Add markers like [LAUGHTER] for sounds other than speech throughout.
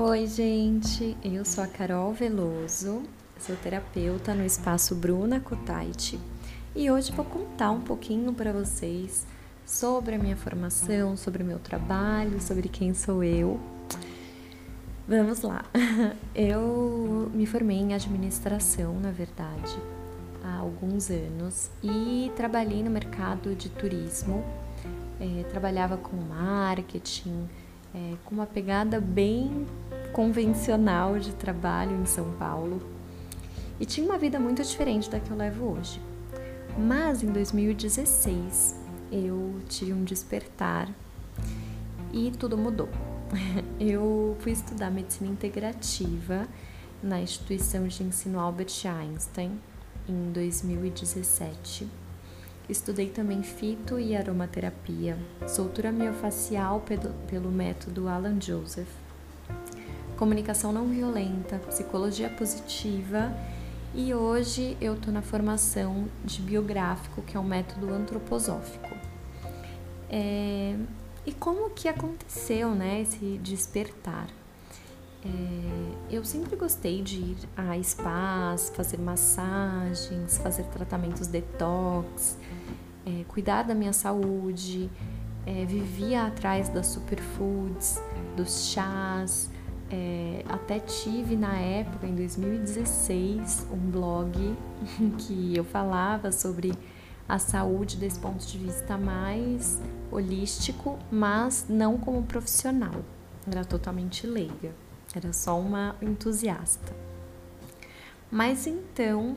Oi, gente. Eu sou a Carol Veloso, sou terapeuta no espaço Bruna Kutaiti e hoje vou contar um pouquinho para vocês sobre a minha formação, sobre o meu trabalho, sobre quem sou eu. Vamos lá. [LAUGHS] Eu me formei em administração, na verdade, há alguns anos e trabalhei no mercado de turismo. É, trabalhava com marketing, é, com uma pegada bem convencional de trabalho em São Paulo e tinha uma vida muito diferente da que eu levo hoje. Mas em 2016 eu tive um despertar e tudo mudou. [LAUGHS] Eu fui estudar medicina integrativa na instituição de ensino Albert Einstein em 2017. Estudei também fito e aromaterapia, soltura miofacial pelo, pelo método Alan Joseph comunicação não violenta, psicologia positiva e hoje eu estou na formação de biográfico, que é um método antroposófico. É, e como que aconteceu né, esse despertar? É, eu sempre gostei de ir a spas, fazer massagens, fazer tratamentos detox, é, cuidar da minha saúde, é, vivia atrás das superfoods, dos chás, é, até tive na época, em 2016, um blog [LAUGHS] que eu falava sobre a saúde desse ponto de vista mais holístico, mas não como profissional. Era totalmente leiga, era só uma entusiasta. Mas então,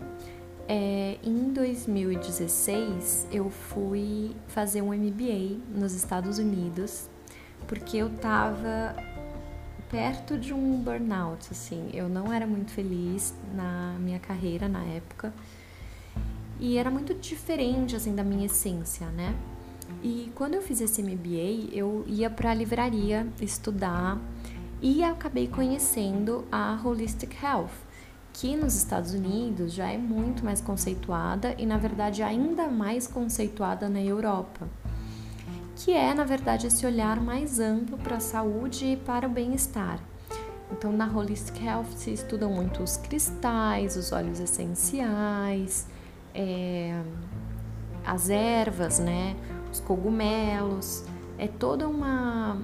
é, em 2016, eu fui fazer um MBA nos Estados Unidos, porque eu estava perto de um burnout, assim. Eu não era muito feliz na minha carreira na época. E era muito diferente, assim, da minha essência, né? E quando eu fiz esse MBA, eu ia para a livraria estudar e acabei conhecendo a Holistic Health, que nos Estados Unidos já é muito mais conceituada e, na verdade, ainda mais conceituada na Europa que é, na verdade, esse olhar mais amplo para a saúde e para o bem-estar. Então, na Holistic Health se estudam muito os cristais, os óleos essenciais, é, as ervas, né, os cogumelos. É toda uma.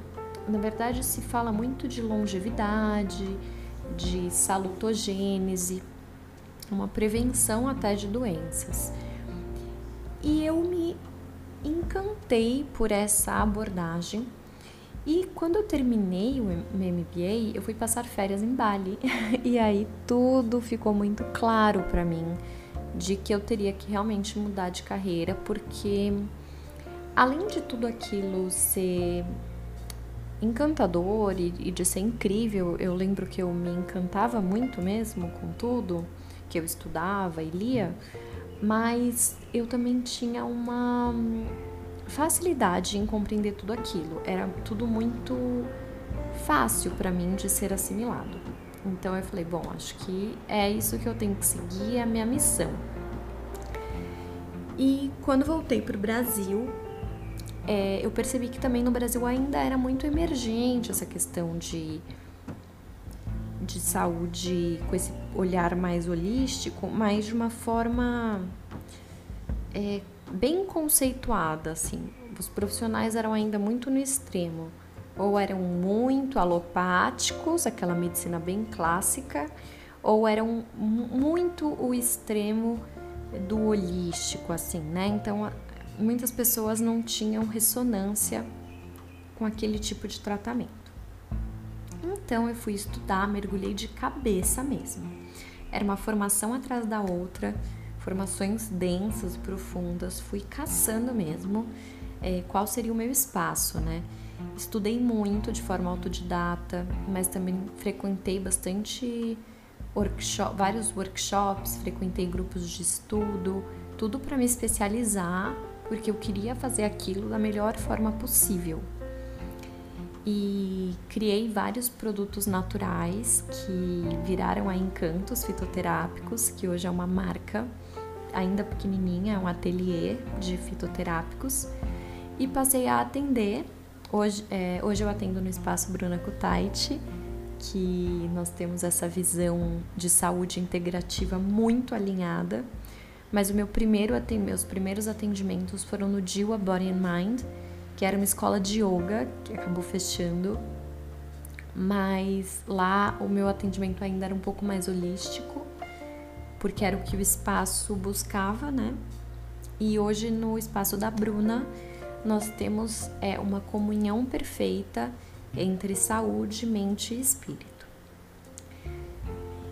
Na verdade, se fala muito de longevidade, de salutogênese, uma prevenção até de doenças. E eu me encantei por essa abordagem. E quando eu terminei o MBA, eu fui passar férias em Bali. [LAUGHS] e aí tudo ficou muito claro para mim de que eu teria que realmente mudar de carreira, porque além de tudo aquilo ser encantador e, e de ser incrível, eu lembro que eu me encantava muito mesmo com tudo que eu estudava e lia mas eu também tinha uma facilidade em compreender tudo aquilo. Era tudo muito fácil para mim de ser assimilado. Então eu falei, bom, acho que é isso que eu tenho que seguir, é a minha missão. E quando voltei para o Brasil, é, eu percebi que também no Brasil ainda era muito emergente essa questão de de saúde com esse olhar mais holístico, mas de uma forma é, bem conceituada, assim. Os profissionais eram ainda muito no extremo, ou eram muito alopáticos, aquela medicina bem clássica, ou eram muito o extremo do holístico, assim, né? Então, muitas pessoas não tinham ressonância com aquele tipo de tratamento. Então eu fui estudar, mergulhei de cabeça mesmo. Era uma formação atrás da outra, formações densas, profundas, fui caçando mesmo é, qual seria o meu espaço, né? Estudei muito de forma autodidata, mas também frequentei bastante workshop, vários workshops, frequentei grupos de estudo, tudo para me especializar, porque eu queria fazer aquilo da melhor forma possível e criei vários produtos naturais que viraram a Encantos Fitoterápicos, que hoje é uma marca ainda pequenininha, é um ateliê de fitoterápicos e passei a atender. Hoje, é, hoje eu atendo no espaço Bruna Kutaiti que nós temos essa visão de saúde integrativa muito alinhada. Mas o meu primeiro meus primeiros atendimentos foram no Jiwa Body and Mind, que era uma escola de yoga que acabou fechando. Mas lá o meu atendimento ainda era um pouco mais holístico, porque era o que o espaço buscava, né? E hoje no espaço da Bruna nós temos é, uma comunhão perfeita entre saúde, mente e espírito.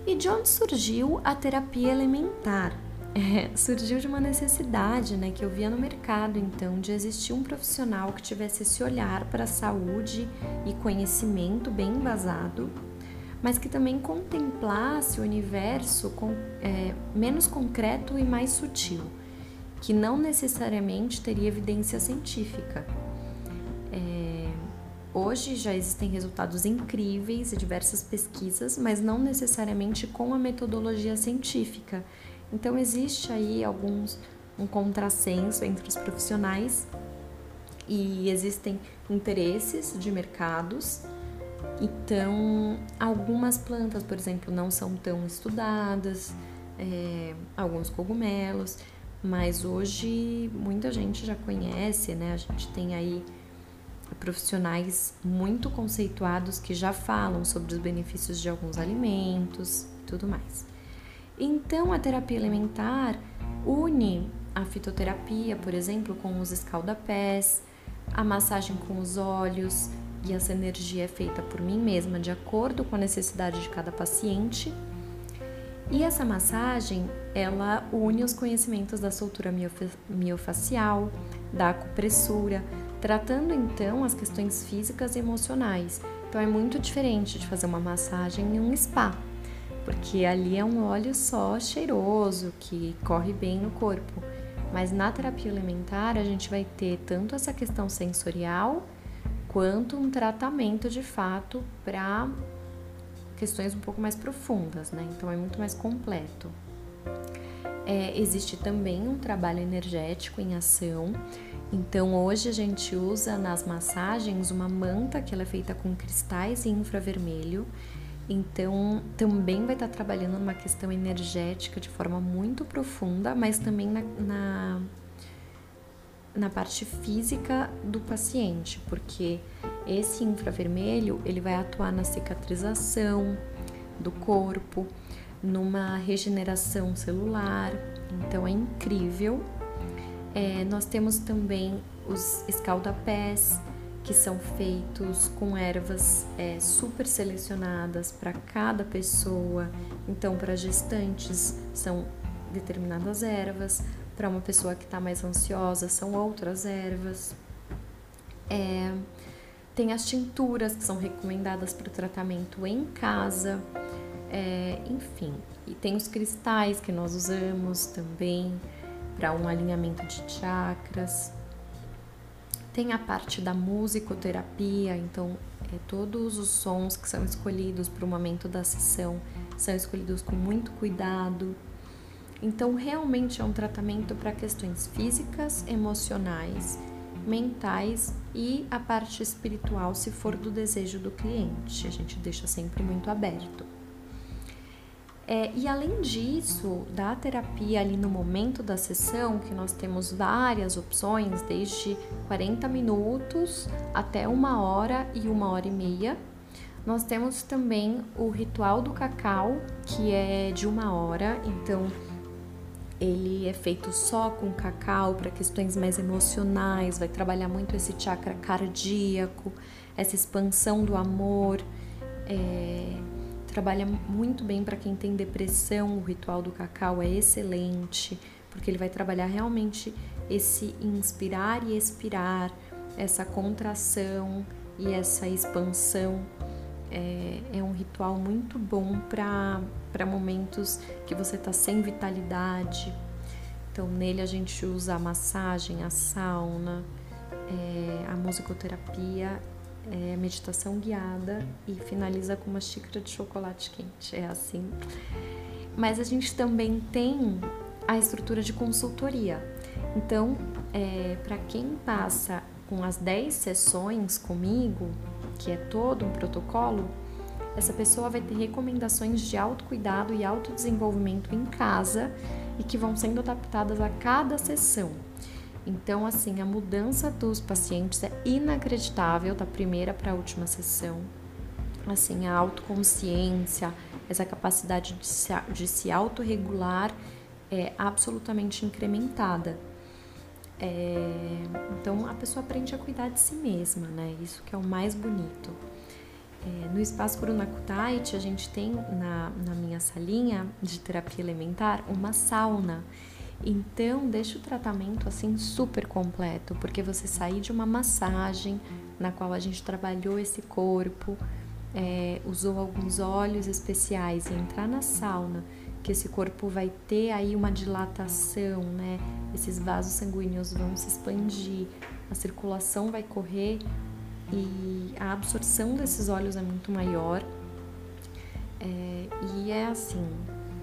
E de onde surgiu a terapia elementar? É, surgiu de uma necessidade né, que eu via no mercado, então, de existir um profissional que tivesse esse olhar para a saúde e conhecimento bem embasado, mas que também contemplasse o universo com, é, menos concreto e mais sutil, que não necessariamente teria evidência científica. É, hoje já existem resultados incríveis e diversas pesquisas, mas não necessariamente com a metodologia científica então existe aí alguns um contrassenso entre os profissionais e existem interesses de mercados. Então, algumas plantas, por exemplo, não são tão estudadas, é, alguns cogumelos, mas hoje muita gente já conhece, né? A gente tem aí profissionais muito conceituados que já falam sobre os benefícios de alguns alimentos e tudo mais. Então, a terapia alimentar une a fitoterapia, por exemplo, com os escaldapés, a massagem com os olhos, e essa energia é feita por mim mesma, de acordo com a necessidade de cada paciente. E essa massagem, ela une os conhecimentos da soltura miofacial, da acupressura, tratando então as questões físicas e emocionais. Então é muito diferente de fazer uma massagem em um spa, porque ali é um óleo só cheiroso que corre bem no corpo. Mas na terapia alimentar a gente vai ter tanto essa questão sensorial quanto um tratamento de fato para questões um pouco mais profundas, né? Então é muito mais completo. É, existe também um trabalho energético em ação. Então hoje a gente usa nas massagens uma manta que ela é feita com cristais e infravermelho então, também vai estar trabalhando numa questão energética de forma muito profunda, mas também na, na, na parte física do paciente, porque esse infravermelho ele vai atuar na cicatrização do corpo, numa regeneração celular. Então, é incrível. É, nós temos também os escaldapés, que são feitos com ervas é, super selecionadas para cada pessoa. Então, para gestantes são determinadas ervas, para uma pessoa que está mais ansiosa são outras ervas. É, tem as tinturas que são recomendadas para o tratamento em casa, é, enfim. E tem os cristais que nós usamos também para um alinhamento de chakras. Tem a parte da musicoterapia, então é, todos os sons que são escolhidos para o momento da sessão são escolhidos com muito cuidado. Então, realmente é um tratamento para questões físicas, emocionais, mentais e a parte espiritual, se for do desejo do cliente. A gente deixa sempre muito aberto. É, e além disso, da terapia ali no momento da sessão, que nós temos várias opções, desde 40 minutos até uma hora e uma hora e meia. Nós temos também o ritual do cacau, que é de uma hora, então ele é feito só com cacau para questões mais emocionais, vai trabalhar muito esse chakra cardíaco, essa expansão do amor. É, trabalha muito bem para quem tem depressão. O ritual do cacau é excelente, porque ele vai trabalhar realmente esse inspirar e expirar, essa contração e essa expansão. É, é um ritual muito bom para momentos que você está sem vitalidade. Então, nele a gente usa a massagem, a sauna, é, a musicoterapia é, meditação guiada e finaliza com uma xícara de chocolate quente. É assim. Mas a gente também tem a estrutura de consultoria. Então, é, para quem passa com as 10 sessões comigo, que é todo um protocolo, essa pessoa vai ter recomendações de autocuidado e autodesenvolvimento em casa e que vão sendo adaptadas a cada sessão. Então, assim, a mudança dos pacientes é inacreditável da primeira para a última sessão. Assim, a autoconsciência, essa capacidade de se, de se autorregular é absolutamente incrementada. É, então, a pessoa aprende a cuidar de si mesma, né? Isso que é o mais bonito. É, no espaço Kurunakutait, a gente tem na, na minha salinha de terapia elementar uma sauna. Então, deixa o tratamento assim super completo, porque você sair de uma massagem na qual a gente trabalhou esse corpo, é, usou alguns óleos especiais e entrar na sauna, que esse corpo vai ter aí uma dilatação, né? Esses vasos sanguíneos vão se expandir, a circulação vai correr e a absorção desses óleos é muito maior. É, e é assim,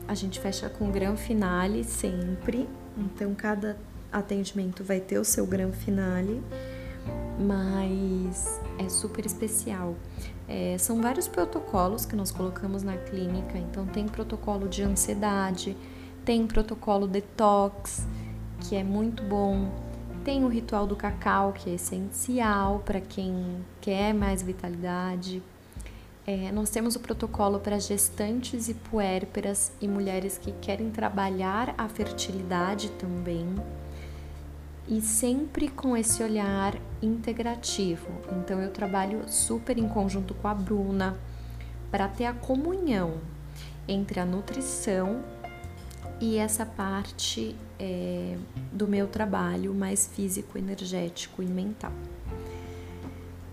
a gente fecha com grão finale sempre, então cada atendimento vai ter o seu grão finale, mas é super especial. É, são vários protocolos que nós colocamos na clínica, então tem protocolo de ansiedade, tem protocolo detox, que é muito bom, tem o ritual do cacau, que é essencial para quem quer mais vitalidade. É, nós temos o protocolo para gestantes e puérperas e mulheres que querem trabalhar a fertilidade também. E sempre com esse olhar integrativo. Então, eu trabalho super em conjunto com a Bruna para ter a comunhão entre a nutrição e essa parte é, do meu trabalho mais físico, energético e mental.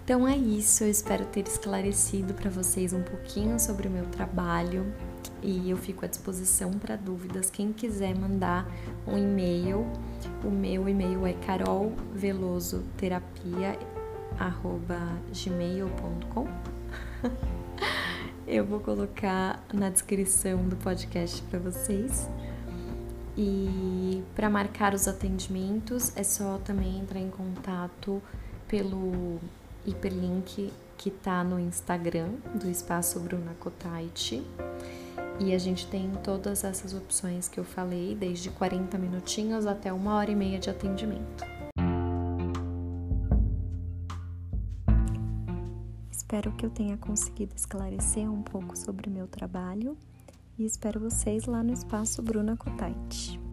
Então é isso, eu espero ter esclarecido para vocês um pouquinho sobre o meu trabalho e eu fico à disposição para dúvidas. Quem quiser mandar um e-mail, o meu e-mail é carolvelosoterapia@gmail.com. [LAUGHS] eu vou colocar na descrição do podcast para vocês. E para marcar os atendimentos é só também entrar em contato pelo hiperlink que está no Instagram do Espaço Bruna Kotait. E a gente tem todas essas opções que eu falei, desde 40 minutinhos até uma hora e meia de atendimento. Espero que eu tenha conseguido esclarecer um pouco sobre o meu trabalho e espero vocês lá no espaço Bruna Kotait.